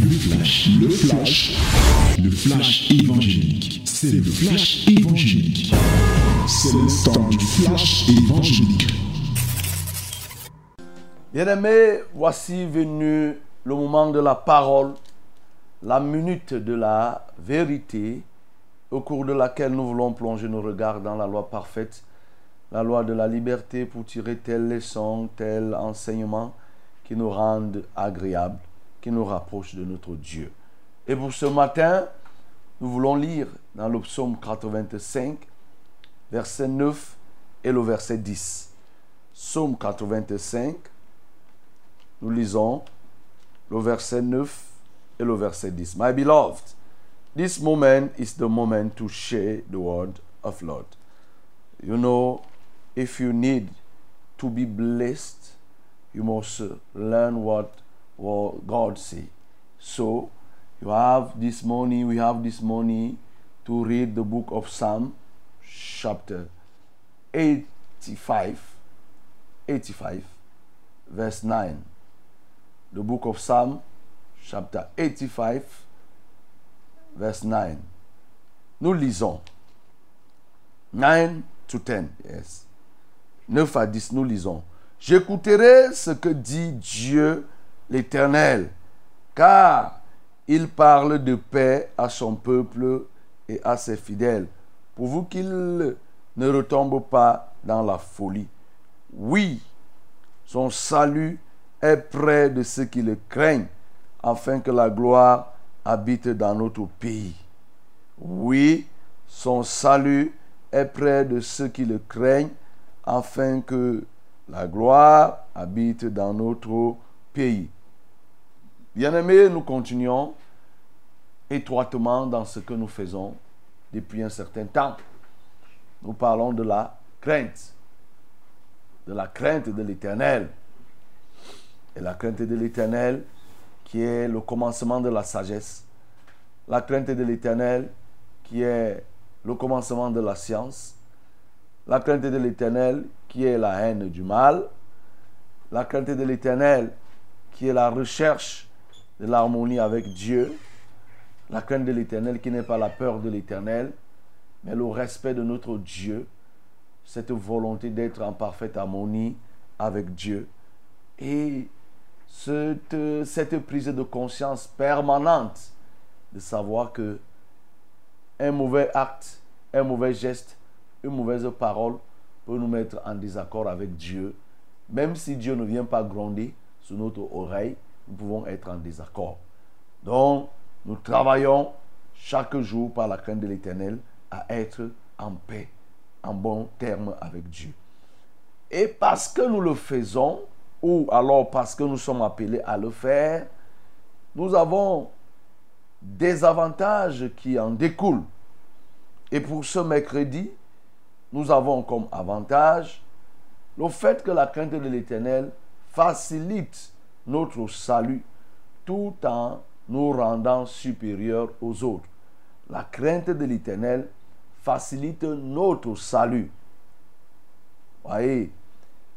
Le flash, le flash, le flash évangélique. C'est le flash évangélique. C'est le temps du flash évangélique. Bien-aimés, voici venu le moment de la parole, la minute de la vérité, au cours de laquelle nous voulons plonger nos regards dans la loi parfaite, la loi de la liberté pour tirer telle leçon, tel enseignement qui nous rende agréables, qui nous rapproche de notre Dieu. Et pour ce matin, nous voulons lire dans le psaume 85, verset 9 et le verset 10. Psaume 85, nous lisons le verset 9 et le verset 10. My beloved, this moment is the moment to share the word of Lord. You know, if you need to be blessed, you must learn what, what God say. So, you have this morning, we have this morning to read the book of Psalm, chapter 85, 85, verse 9. The book of Psalm, chapter 85, verse 9. Nous lisons 9 to 10, yes. 9 à 10, nous lisons. J'écouterai ce que dit Dieu l'Éternel, car il parle de paix à son peuple et à ses fidèles, pourvu qu'il ne retombe pas dans la folie. Oui, son salut est près de ceux qui le craignent, afin que la gloire habite dans notre pays. Oui, son salut est près de ceux qui le craignent, afin que la gloire habite dans notre pays. Bien-aimés, nous continuons étroitement dans ce que nous faisons depuis un certain temps. Nous parlons de la crainte, de la crainte de l'Éternel. Et la crainte de l'Éternel qui est le commencement de la sagesse. La crainte de l'Éternel qui est le commencement de la science. La crainte de l'Éternel qui est la haine du mal. La crainte de l'Éternel qui est la recherche de l'harmonie avec Dieu. La crainte de l'Éternel qui n'est pas la peur de l'Éternel, mais le respect de notre Dieu. Cette volonté d'être en parfaite harmonie avec Dieu. Et cette, prise de conscience permanente de savoir que un mauvais acte, un mauvais geste, une mauvaise parole peut nous mettre en désaccord avec Dieu. Même si Dieu ne vient pas gronder sous notre oreille, nous pouvons être en désaccord. Donc, nous travaillons chaque jour par la crainte de l'Éternel à être en paix, en bon terme avec Dieu. Et parce que nous le faisons, ou alors parce que nous sommes appelés à le faire, nous avons des avantages qui en découlent. Et pour ce mercredi, nous avons comme avantage le fait que la crainte de l'Éternel facilite notre salut tout en nous rendant supérieurs aux autres. La crainte de l'Éternel facilite notre salut. Voyez,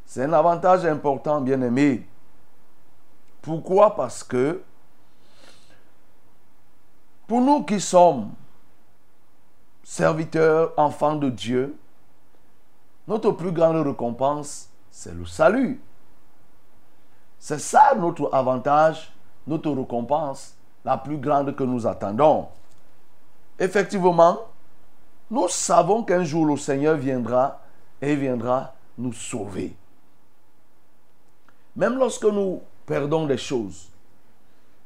c'est un avantage important, bien aimé. Pourquoi? Parce que pour nous qui sommes serviteurs, enfants de Dieu, notre plus grande récompense, c'est le salut. C'est ça notre avantage, notre récompense, la plus grande que nous attendons. Effectivement, nous savons qu'un jour le Seigneur viendra et viendra nous sauver. Même lorsque nous perdons des choses,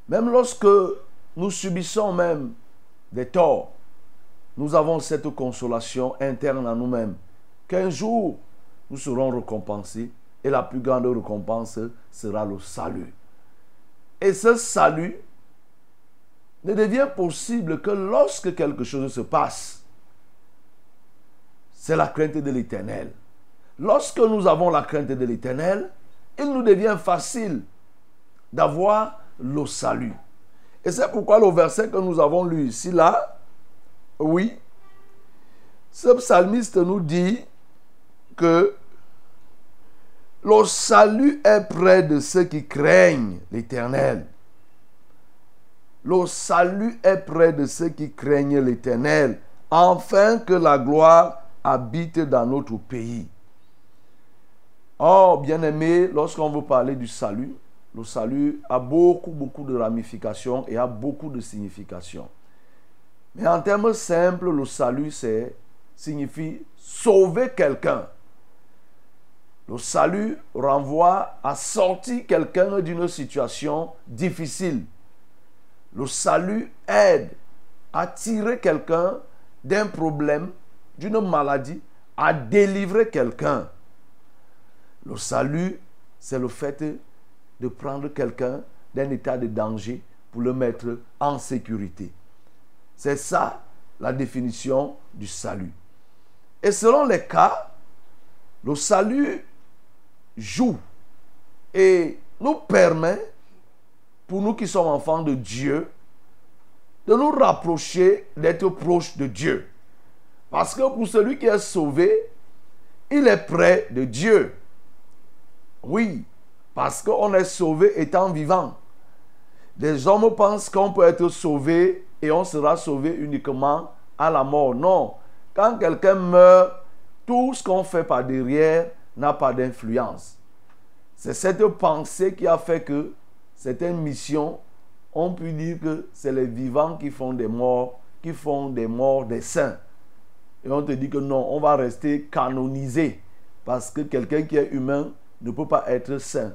même lorsque nous subissons même des torts, nous avons cette consolation interne à nous-mêmes qu'un jour nous serons récompensés et la plus grande récompense sera le salut. Et ce salut ne devient possible que lorsque quelque chose se passe. C'est la crainte de l'éternel. Lorsque nous avons la crainte de l'éternel, il nous devient facile d'avoir le salut. Et c'est pourquoi le verset que nous avons lu ici, là, oui, ce psalmiste nous dit que le salut est près de ceux qui craignent l'Éternel. le salut est près de ceux qui craignent l'Éternel, afin que la gloire habite dans notre pays. Oh, bien-aimé, lorsqu'on veut parler du salut, le salut a beaucoup, beaucoup de ramifications et a beaucoup de significations. Mais en termes simples, le salut, c'est, signifie sauver quelqu'un. Le salut renvoie à sortir quelqu'un d'une situation difficile. Le salut aide à tirer quelqu'un d'un problème, d'une maladie, à délivrer quelqu'un. Le salut, c'est le fait de prendre quelqu'un d'un état de danger pour le mettre en sécurité. C'est ça la définition du salut. Et selon les cas, le salut joue et nous permet, pour nous qui sommes enfants de Dieu, de nous rapprocher, d'être proches de Dieu. Parce que pour celui qui est sauvé, il est près de Dieu. Oui, parce qu'on est sauvé étant vivant. Des hommes pensent qu'on peut être sauvé et on sera sauvé uniquement à la mort. Non. Quand quelqu'un meurt, tout ce qu'on fait par derrière n'a pas d'influence. C'est cette pensée qui a fait que certaines missions, on peut dire que c'est les vivants qui font des morts, qui font des morts des saints. Et on te dit que non, on va rester canonisé parce que quelqu'un qui est humain ne peut pas être saint.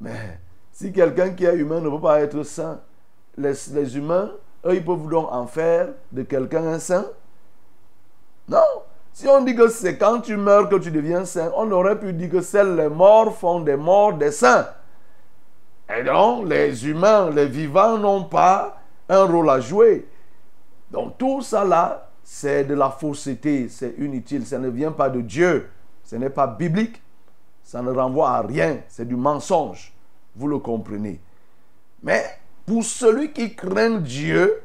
Mais si quelqu'un qui est humain ne peut pas être saint, les, les humains, eux, ils peuvent donc en faire de quelqu'un un saint? Non. Si on dit que c'est quand tu meurs que tu deviens saint, on aurait pu dire que seuls les morts font des morts des saints. Et donc, les humains, les vivants n'ont pas un rôle à jouer. Donc, tout ça là, c'est de la fausseté, c'est inutile, ça ne vient pas de Dieu, ce n'est pas biblique, ça ne renvoie à rien, c'est du mensonge. Vous le comprenez. Mais pour celui qui craint Dieu,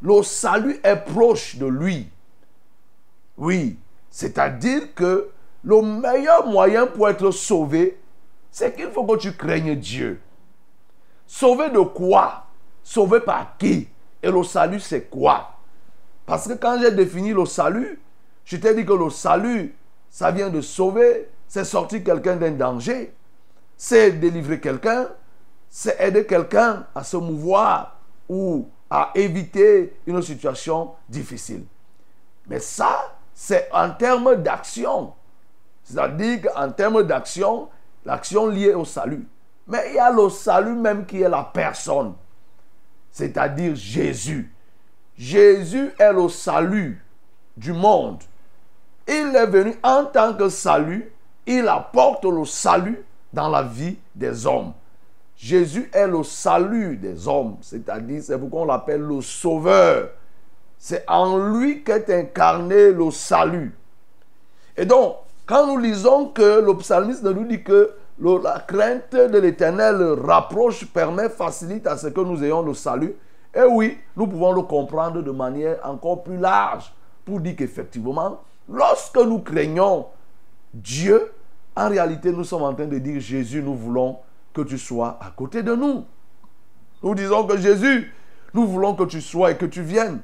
le salut est proche de lui. Oui, c'est-à-dire que le meilleur moyen pour être sauvé, c'est qu'il faut que tu craignes Dieu. Sauvé de quoi? Sauvé par qui? Et le salut, c'est quoi? Parce que quand j'ai défini le salut, je t'ai dit que le salut, ça vient de sauver, c'est sortir quelqu'un d'un danger, c'est délivrer quelqu'un, c'est aider quelqu'un à se mouvoir ou à éviter une situation difficile. Mais ça, c'est en termes d'action. C'est-à-dire qu'en termes d'action, l'action liée au salut. Mais il y a le salut même qui est la personne, c'est-à-dire Jésus. Jésus est le salut du monde. Il est venu en tant que salut, il apporte le salut dans la vie des hommes. Jésus est le salut des hommes, c'est-à-dire c'est pourquoi on l'appelle le sauveur. C'est en lui qu'est incarné le salut. Et donc, quand nous lisons que le psalmiste nous dit que la crainte de l'éternel rapproche, permet, facilite à ce que nous ayons le salut, et oui, nous pouvons le comprendre de manière encore plus large pour dire qu'effectivement, lorsque nous craignons Dieu, en réalité, nous sommes en train de dire Jésus, nous voulons que tu sois à côté de nous. Nous disons que Jésus, nous voulons que tu sois et que tu viennes.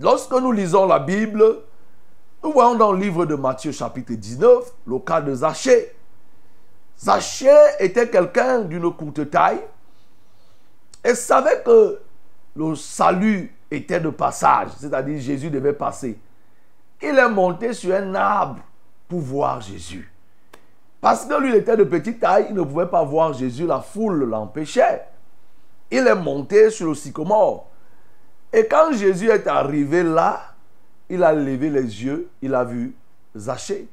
Lorsque nous lisons la Bible, nous voyons dans le livre de Matthieu chapitre 19 le cas de Zachée. Zachée était quelqu'un d'une courte taille et savait que le salut était de passage, c'est-à-dire Jésus devait passer. Il est monté sur un arbre pour voir Jésus. Parce que lui, était de petite taille, il ne pouvait pas voir Jésus, la foule l'empêchait. Il est monté sur le sycomore. Et quand Jésus est arrivé là, il a levé les yeux, il a vu Zachée.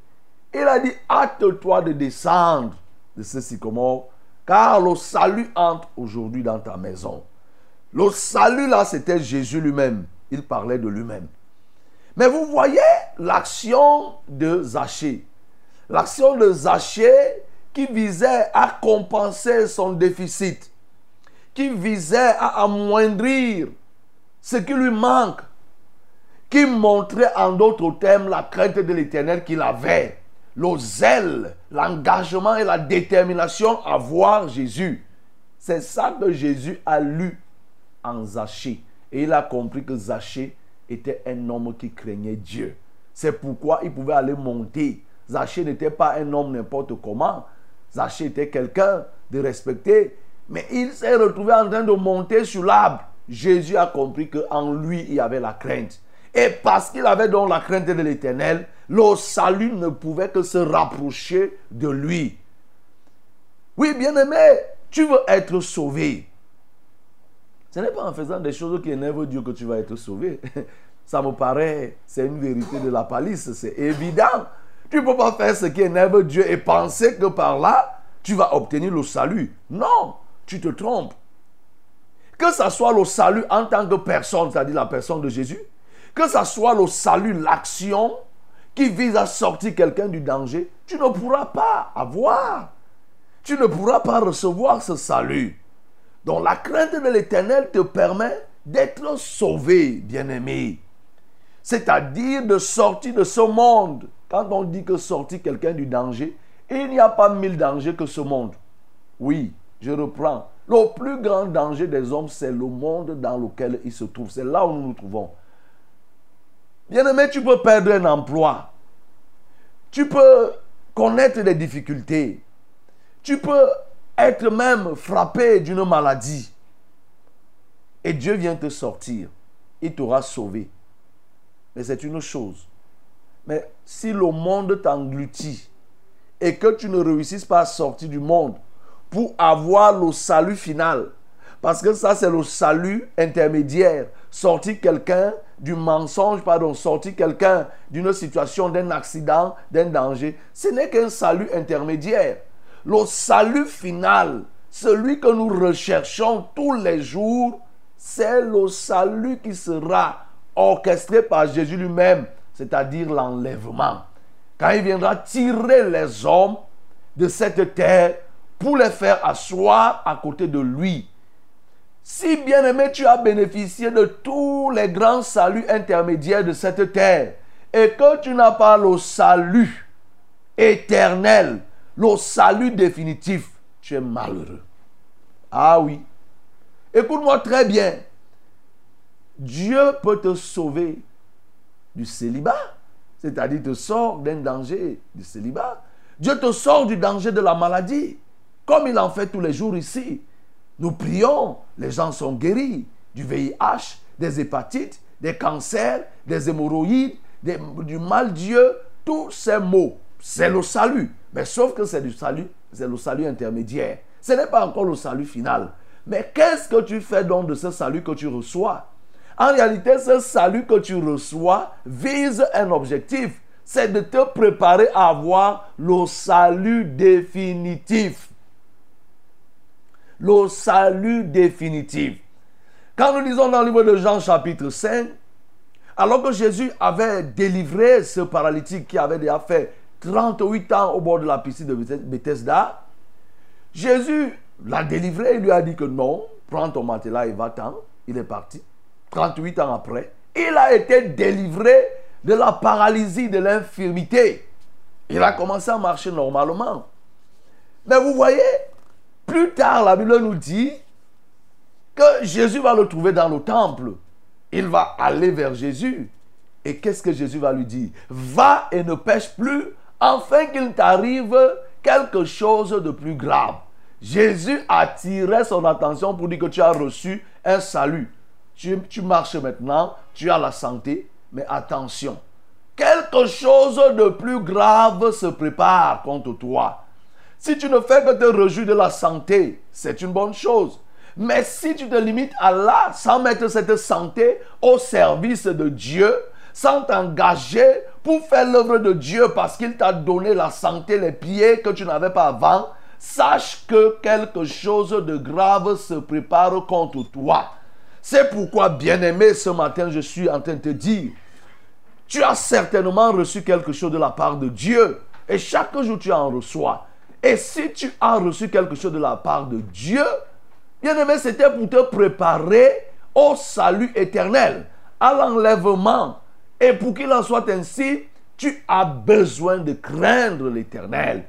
Il a dit, hâte-toi de descendre de ce sycomore, car le salut entre aujourd'hui dans ta maison. Le salut là, c'était Jésus lui-même. Il parlait de lui-même. Mais vous voyez l'action de Zachée. L'action de Zachée qui visait à compenser son déficit, qui visait à amoindrir ce qui lui manque, qui montrait en d'autres termes la crainte de l'éternel qu'il avait, le zèle, l'engagement et la détermination à voir Jésus. C'est ça que Jésus a lu en Zachée. Et il a compris que Zachée était un homme qui craignait Dieu. C'est pourquoi il pouvait aller monter. Zachée n'était pas un homme n'importe comment. Zachée était quelqu'un de respecté. Mais il s'est retrouvé en train de monter sur l'arbre. Jésus a compris qu'en lui, il y avait la crainte. Et parce qu'il avait donc la crainte de l'éternel, le salut ne pouvait que se rapprocher de lui. Oui, bien-aimé, tu veux être sauvé. Ce n'est pas en faisant des choses qui énervent Dieu que tu vas être sauvé. Ça me paraît, c'est une vérité de la palisse, c'est évident. Tu ne peux pas faire ce qui énerve Dieu et penser que par là, tu vas obtenir le salut. Non, tu te trompes. Que ce soit le salut en tant que personne, c'est-à-dire la personne de Jésus, que ce soit le salut, l'action qui vise à sortir quelqu'un du danger, tu ne pourras pas avoir. Tu ne pourras pas recevoir ce salut. Donc la crainte de l'éternel te permet d'être sauvé, bien-aimé. C'est-à-dire de sortir de ce monde. Quand on dit que sortir quelqu'un du danger, il n'y a pas mille dangers que ce monde. Oui, je reprends. Le plus grand danger des hommes, c'est le monde dans lequel ils se trouvent. C'est là où nous nous trouvons. Bien-aimé, tu peux perdre un emploi. Tu peux connaître des difficultés. Tu peux être même frappé d'une maladie. Et Dieu vient te sortir. Il t'aura sauvé. Mais c'est une chose. Mais si le monde t'engloutit et que tu ne réussisses pas à sortir du monde avoir le salut final, parce que ça c'est le salut intermédiaire, sortir quelqu'un du mensonge, pardon, sortir quelqu'un d'une situation, d'un accident, d'un danger, ce n'est qu'un salut intermédiaire. Le salut final, celui que nous recherchons tous les jours, c'est le salut qui sera orchestré par Jésus lui-même, c'est-à-dire l'enlèvement. Quand il viendra tirer les hommes de cette terre pour les faire asseoir à côté de lui. Si bien aimé, tu as bénéficié de tous les grands saluts intermédiaires de cette terre et que tu n'as pas le salut éternel, le salut définitif, tu es malheureux. Ah oui. Écoute-moi très bien. Dieu peut te sauver du célibat, c'est-à-dire te sort d'un danger du célibat. Dieu te sort du danger de la maladie, comme il en fait tous les jours ici. Nous prions, les gens sont guéris du VIH, des hépatites, des cancers, des hémorroïdes, du mal Dieu, tous ces maux. C'est le salut. Mais sauf que c'est du salut, c'est le salut intermédiaire. Ce n'est pas encore le salut final. Mais qu'est-ce que tu fais donc de ce salut que tu reçois? En réalité, ce salut que tu reçois vise un objectif. C'est de te préparer à avoir le salut définitif le salut définitif. Quand nous lisons dans le livre de Jean chapitre 5, alors que Jésus avait délivré ce paralytique qui avait déjà fait 38 ans au bord de la piscine de Bethesda, Jésus l'a délivré, il lui a dit que non, prends ton matelas et va-t'en. Il est parti. 38 ans après, il a été délivré de la paralysie, de l'infirmité. Il a commencé à marcher normalement. Mais vous voyez, plus tard, la Bible nous dit que Jésus va le trouver dans le temple. Il va aller vers Jésus. Et qu'est-ce que Jésus va lui dire? Va et ne pêche plus, afin qu'il t'arrive quelque chose de plus grave. Jésus attirait son attention pour dire que tu as reçu un salut. Tu, tu marches maintenant, tu as la santé, mais attention, quelque chose de plus grave se prépare contre toi. Si tu ne fais que te réjouir de la santé, c'est une bonne chose. Mais si tu te limites à là, sans mettre cette santé au service de Dieu, sans t'engager pour faire l'œuvre de Dieu parce qu'il t'a donné la santé, les pieds que tu n'avais pas avant, sache que quelque chose de grave se prépare contre toi. C'est pourquoi, bien-aimé, ce matin, je suis en train de te dire, tu as certainement reçu quelque chose de la part de Dieu. Et chaque jour, tu en reçois. Et si tu as reçu quelque chose de la part de Dieu, bien aimé, c'était pour te préparer au salut éternel, à l'enlèvement. Et pour qu'il en soit ainsi, tu as besoin de craindre l'éternel.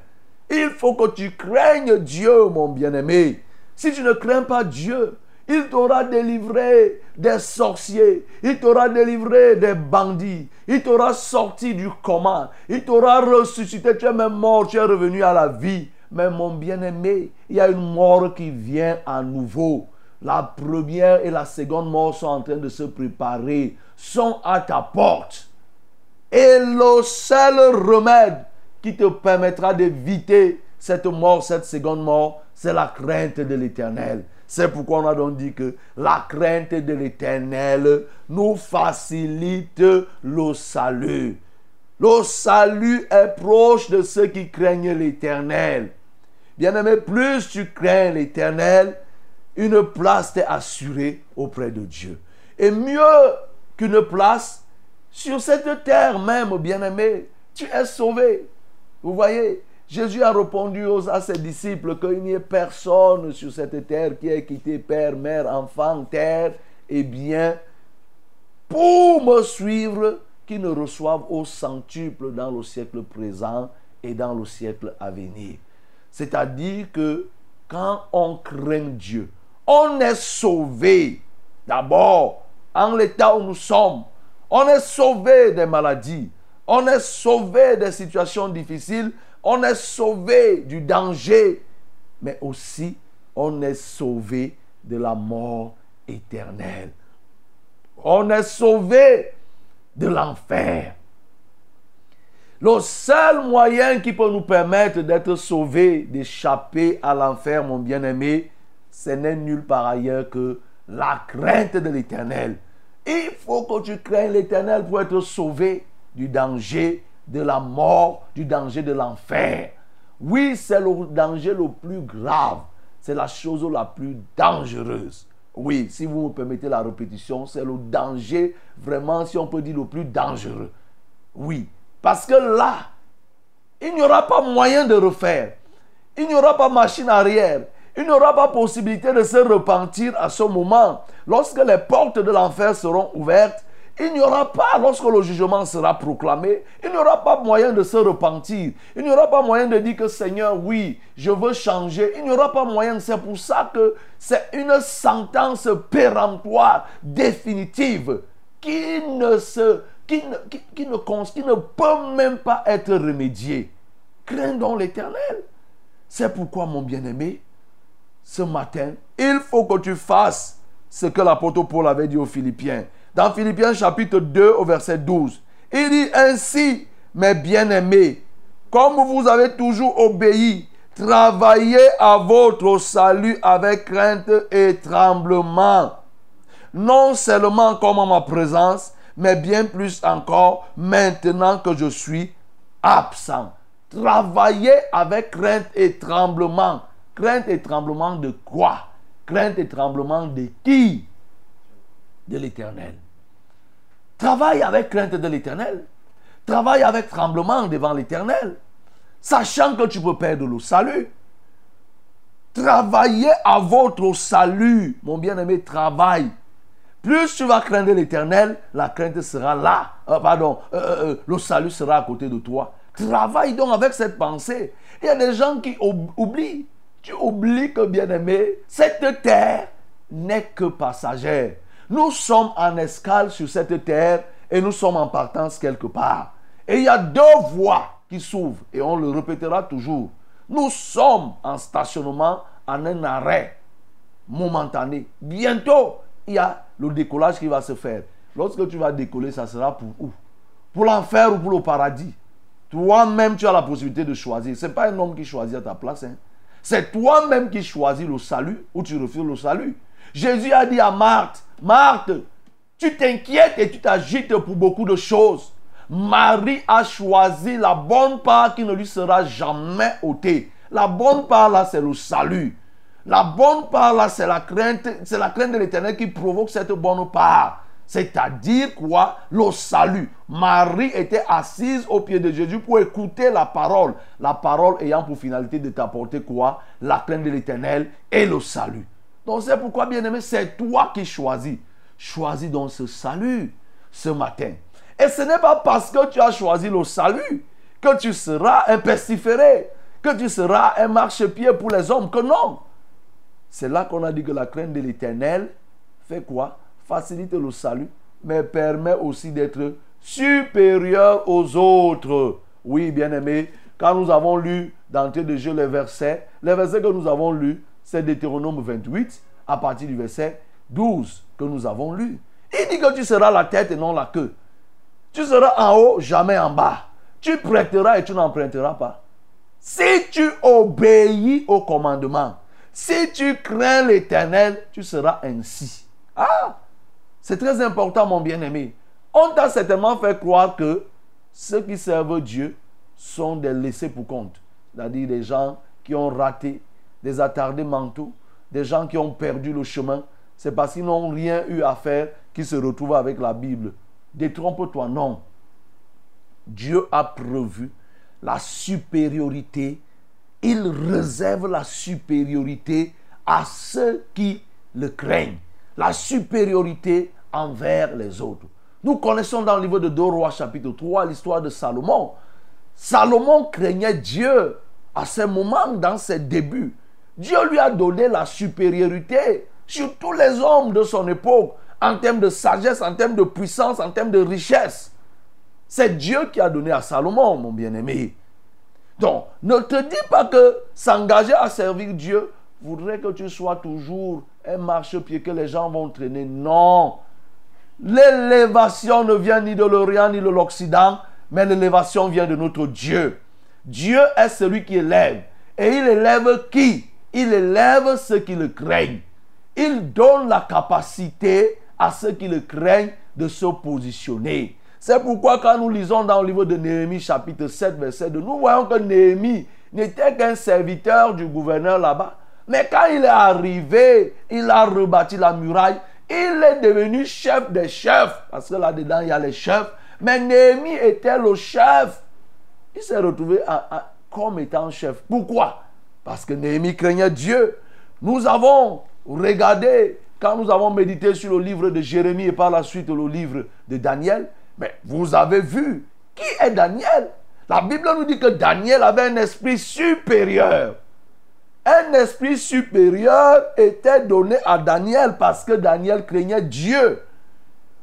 Il faut que tu craignes Dieu, mon bien-aimé. Si tu ne crains pas Dieu, Il t'aura délivré des sorciers. Il t'aura délivré des bandits. Il t'aura sorti du coma. Il t'aura ressuscité. Tu es même mort. Tu es revenu à la vie. Mais mon bien-aimé, il y a une mort qui vient à nouveau. La première et la seconde mort sont en train de se préparer, sont à ta porte. Et le seul remède qui te permettra d'éviter cette mort, cette seconde mort, c'est la crainte de l'éternel. C'est pourquoi on a donc dit que la crainte de l'éternel nous facilite le salut. Le salut est proche de ceux qui craignent l'éternel. Bien-aimé, plus tu crains l'éternel, une place t'est assurée auprès de Dieu. Et mieux qu'une place, sur cette terre même, bien-aimé, tu es sauvé. Vous voyez, Jésus a répondu à ses disciples qu'il n'y ait personne sur cette terre qui ait quitté père, mère, enfant, terre et bien pour me suivre, qui ne reçoive au centuple dans le siècle présent et dans le siècle à venir. C'est-à-dire que quand on craint Dieu, on est sauvé d'abord en l'état où nous sommes. On est sauvé des maladies. On est sauvé des situations difficiles. On est sauvé du danger. Mais aussi, on est sauvé de la mort éternelle. On est sauvé de l'enfer. Le seul moyen qui peut nous permettre d'être sauvés, d'échapper à l'enfer, mon bien-aimé, ce n'est nulle part ailleurs que la crainte de l'éternel. Il faut que tu craignes l'éternel pour être sauvé du danger de la mort, du danger de l'enfer. Oui, c'est le danger le plus grave. C'est la chose la plus dangereuse. Oui, si vous me permettez la répétition, c'est le danger, vraiment, si on peut dire, le plus dangereux. Oui, parce que là, il n'y aura pas moyen de refaire. Il n'y aura pas machine arrière. Il n'y aura pas possibilité de se repentir à ce moment. Lorsque les portes de l'enfer seront ouvertes, il n'y aura pas, lorsque le jugement sera proclamé, il n'y aura pas moyen de se repentir. Il n'y aura pas moyen de dire que Seigneur, oui, je veux changer. Il n'y aura pas moyen. C'est pour ça que c'est une sentence péremptoire, définitive, qui ne, se, qui ne, qui, qui ne peut même pas être remédiée. Crains donc l'éternel. C'est pourquoi, mon bien-aimé, ce matin, il faut que tu fasses ce que l'apôtre Paul avait dit aux Philippiens. Dans Philippiens chapitre 2 au verset 12, il dit ainsi, mes bien-aimés, comme vous avez toujours obéi, travaillez à votre salut avec crainte et tremblement. Non seulement comme en ma présence, mais bien plus encore maintenant que je suis absent. Travaillez avec crainte et tremblement. Crainte et tremblement de quoi? Crainte et tremblement de qui? De l'éternel. Travaille avec crainte de l'éternel. Travaille avec tremblement devant l'éternel. Sachant que tu peux perdre le salut. Travaillez à votre salut. Mon bien-aimé, travaille. Plus tu vas craindre l'éternel, la crainte sera là. Euh, pardon, euh, euh, le salut sera à côté de toi. Travaille donc avec cette pensée. Il y a des gens qui oublient tu oublies que, bien-aimé, cette terre n'est que passagère. Nous sommes en escale sur cette terre et nous sommes en partance quelque part. Et il y a deux voies qui s'ouvrent et on le répétera toujours. Nous sommes en stationnement, en un arrêt momentané. Bientôt, il y a le décollage qui va se faire. Lorsque tu vas décoller, ça sera pour où? Pour l'enfer ou pour le paradis? Toi-même, tu as la possibilité de choisir. Ce n'est pas un homme qui choisit à ta place. Hein. C'est toi-même qui choisis le salut ou tu refuses le salut. Jésus a dit à Marthe, Marthe, tu t'inquiètes et tu t'agites pour beaucoup de choses. Marie a choisi la bonne part qui ne lui sera jamais ôtée. La bonne part là, c'est le salut. La bonne part là, c'est la crainte, c'est la crainte de l'éternel qui provoque cette bonne part. C'est-à-dire quoi? Le salut. Marie était assise au pied de Jésus pour écouter la parole. La parole ayant pour finalité de t'apporter quoi? La crainte de l'éternel et le salut. Donc c'est pourquoi, bien aimé, c'est toi qui choisis. Choisis donc ce salut ce matin. Et ce n'est pas parce que tu as choisi le salut que tu seras un pestiféré, que tu seras un marchepied pour les hommes, que non. C'est là qu'on a dit que la crainte de l'éternel fait quoi? Facilite le salut, mais permet aussi d'être supérieur aux autres. Oui, bien aimé, quand nous avons lu d'entrée de jeu les versets, les versets que nous avons lus, c'est Deutéronome 28, à partir du verset 12 que nous avons lu. Il dit que tu seras la tête et non la queue. Tu seras en haut, jamais en bas. Tu prêteras et tu n'emprunteras pas. Si tu obéis au commandement, si tu crains l'éternel, tu seras ainsi. Ah, c'est très important, mon bien-aimé. On t'a certainement fait croire que ceux qui servent Dieu sont des laissés pour compte. C'est-à-dire des gens qui ont raté, des attardés mentaux, des gens qui ont perdu le chemin. C'est parce qu'ils n'ont rien eu à faire qu'ils se retrouvent avec la Bible. Détrompe-toi, non. Dieu a prévu la supériorité. Il réserve la supériorité à ceux qui le craignent. La supériorité envers les autres. Nous connaissons dans le livre de 2 Rois chapitre 3 l'histoire de Salomon. Salomon craignait Dieu à ce moment, dans ses débuts. Dieu lui a donné la supériorité sur tous les hommes de son époque en termes de sagesse, en termes de puissance, en termes de richesse. C'est Dieu qui a donné à Salomon, mon bien-aimé. Donc, ne te dis pas que s'engager à servir Dieu voudrait que tu sois toujours un marchepied que les gens vont traîner. Non. L'élévation ne vient ni de l'Orient ni de l'Occident, mais l'élévation vient de notre Dieu. Dieu est celui qui élève. Et il élève qui? Il élève ceux qui le craignent. Il donne la capacité à ceux qui le craignent de se positionner. C'est pourquoi quand nous lisons dans le livre de Néhémie chapitre 7 verset 2, nous voyons que Néhémie n'était qu'un serviteur du gouverneur là-bas. Mais quand il est arrivé, il a rebâti la muraille, il est devenu chef des chefs. Parce que là-dedans, il y a les chefs. Mais Néhémie était le chef. Il s'est retrouvé comme étant chef. Pourquoi? Parce que Néhémie craignait Dieu. Nous avons regardé, quand nous avons médité sur le livre de Jérémie et par la suite le livre de Daniel, mais vous avez vu qui est Daniel La Bible nous dit que Daniel avait un esprit supérieur. Un esprit supérieur était donné à Daniel parce que Daniel craignait Dieu.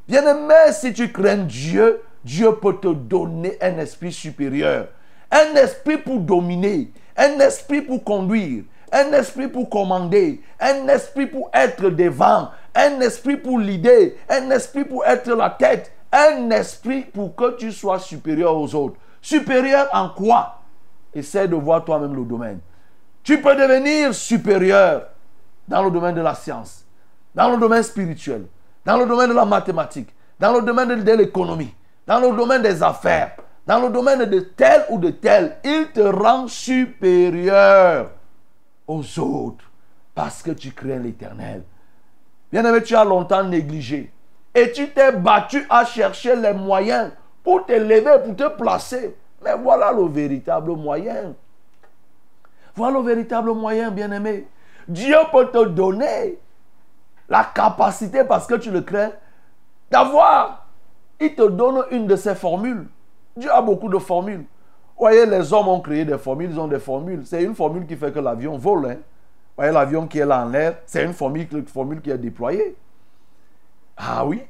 Bien-aimé, si tu crains Dieu, Dieu peut te donner un esprit supérieur. Un esprit pour dominer, un esprit pour conduire, un esprit pour commander, un esprit pour être devant, un esprit pour l'idée, un esprit pour être la tête, un esprit pour que tu sois supérieur aux autres. Supérieur en quoi? Essaie de voir toi-même le domaine. Tu peux devenir supérieur dans le domaine de la science, dans le domaine spirituel, dans le domaine de la mathématique, dans le domaine de l'économie, dans le domaine des affaires, dans le domaine de tel ou de tel. Il te rend supérieur aux autres parce que tu crains l'éternel. Bien-aimé, tu as longtemps négligé et tu t'es battu à chercher les moyens pour t'élever, pour te placer. Mais voilà le véritable moyen. Voilà le véritable moyen, bien-aimé. Dieu peut te donner la capacité, parce que tu le crains, d'avoir. Il te donne une de ses formules. Dieu a beaucoup de formules. Vous voyez, les hommes ont créé des formules, ils ont des formules. C'est une formule qui fait que l'avion vole. Hein. Vous voyez, l'avion qui est là en l'air, c'est une formule, formule qui est déployée. Ah oui.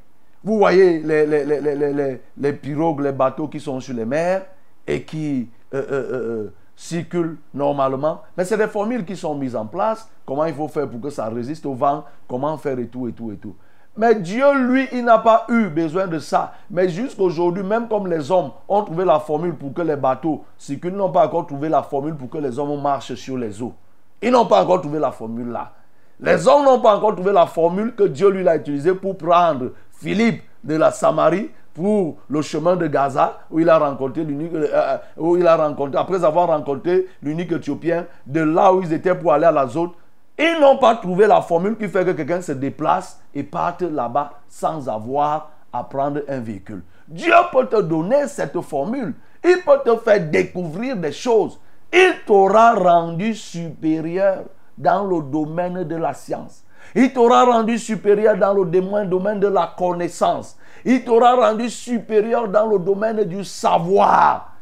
Vous voyez les, les, les, les, pirogues, les bateaux qui sont sur les mers et qui euh, euh, euh, circulent normalement. Mais c'est des formules qui sont mises en place. Comment il faut faire pour que ça résiste au vent, comment faire et tout, et tout, et tout. Mais Dieu, lui, il n'a pas eu besoin de ça. Mais jusqu'aujourd'hui, même comme les hommes ont trouvé la formule pour que les bateaux circulent, n'ont pas encore trouvé la formule pour que les hommes marchent sur les eaux. Ils n'ont pas encore trouvé la formule là. Les hommes n'ont pas encore trouvé la formule que Dieu lui a utilisée pour prendre Philippe de la Samarie pour le chemin de Gaza où il a rencontré l'unique euh, euh, où il a rencontré après avoir rencontré l'unique éthiopien de là où ils étaient pour aller à l'Azote ils n'ont pas trouvé la formule qui fait que quelqu'un se déplace et parte là-bas sans avoir à prendre un véhicule Dieu peut te donner cette formule il peut te faire découvrir des choses il t'aura rendu supérieur dans le domaine de la science il t'aura rendu supérieur dans le domaine de la connaissance. Il t'aura rendu supérieur dans le domaine du savoir.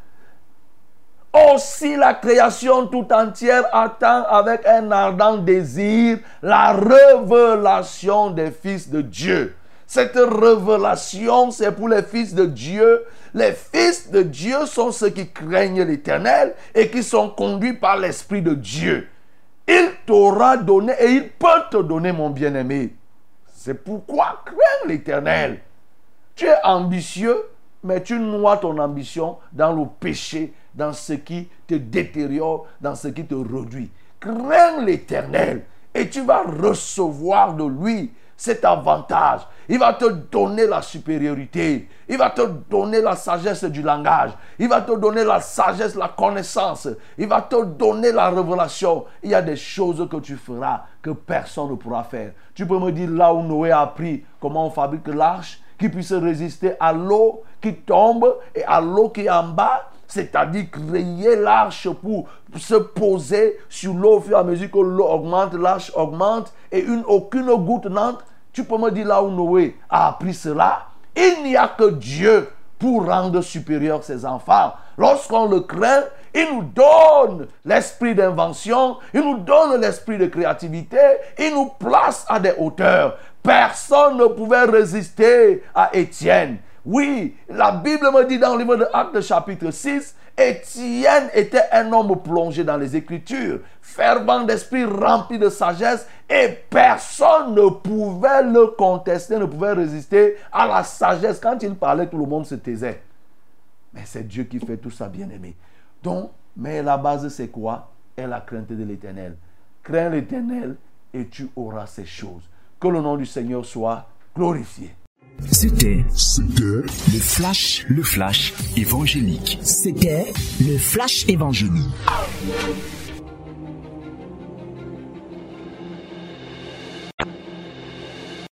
Aussi la création tout entière attend avec un ardent désir la révélation des fils de Dieu. Cette révélation, c'est pour les fils de Dieu. Les fils de Dieu sont ceux qui craignent l'Éternel et qui sont conduits par l'Esprit de Dieu. Il t'aura donné et il peut te donner, mon bien-aimé. C'est pourquoi crains l'Éternel. Tu es ambitieux, mais tu noies ton ambition dans le péché, dans ce qui te détériore, dans ce qui te réduit. Crains l'Éternel et tu vas recevoir de lui cet avantage. Il va te donner la supériorité. Il va te donner la sagesse du langage. Il va te donner la sagesse, la connaissance. Il va te donner la révélation. Il y a des choses que tu feras que personne ne pourra faire. Tu peux me dire là où Noé a appris comment on fabrique l'arche qui puisse résister à l'eau qui tombe et à l'eau qui est en bas c'est-à-dire créer l'arche pour se poser sur l'eau au fur et à mesure que l'eau augmente, l'arche augmente et une, aucune goutte n'entre. Tu peux me dire là où Noé a appris cela? Il n'y a que Dieu pour rendre supérieur ses enfants. Lorsqu'on le craint, il nous donne l'esprit d'invention, il nous donne l'esprit de créativité, il nous place à des hauteurs. Personne ne pouvait résister à Étienne. Oui, la Bible me dit dans le livre de Actes chapitre 6, Étienne était un homme plongé dans les Écritures, fervent d'esprit, rempli de sagesse, et personne ne pouvait le contester, ne pouvait résister à la sagesse. Quand il parlait, tout le monde se taisait. Mais c'est Dieu qui fait tout ça, bien-aimé. Donc, mais la base, c'est quoi? Est la crainte de l'Éternel. Crains l'Éternel et tu auras ces choses. Que le nom du Seigneur soit glorifié. C'était C'était le flash, le flash évangélique. C'était le flash évangélique.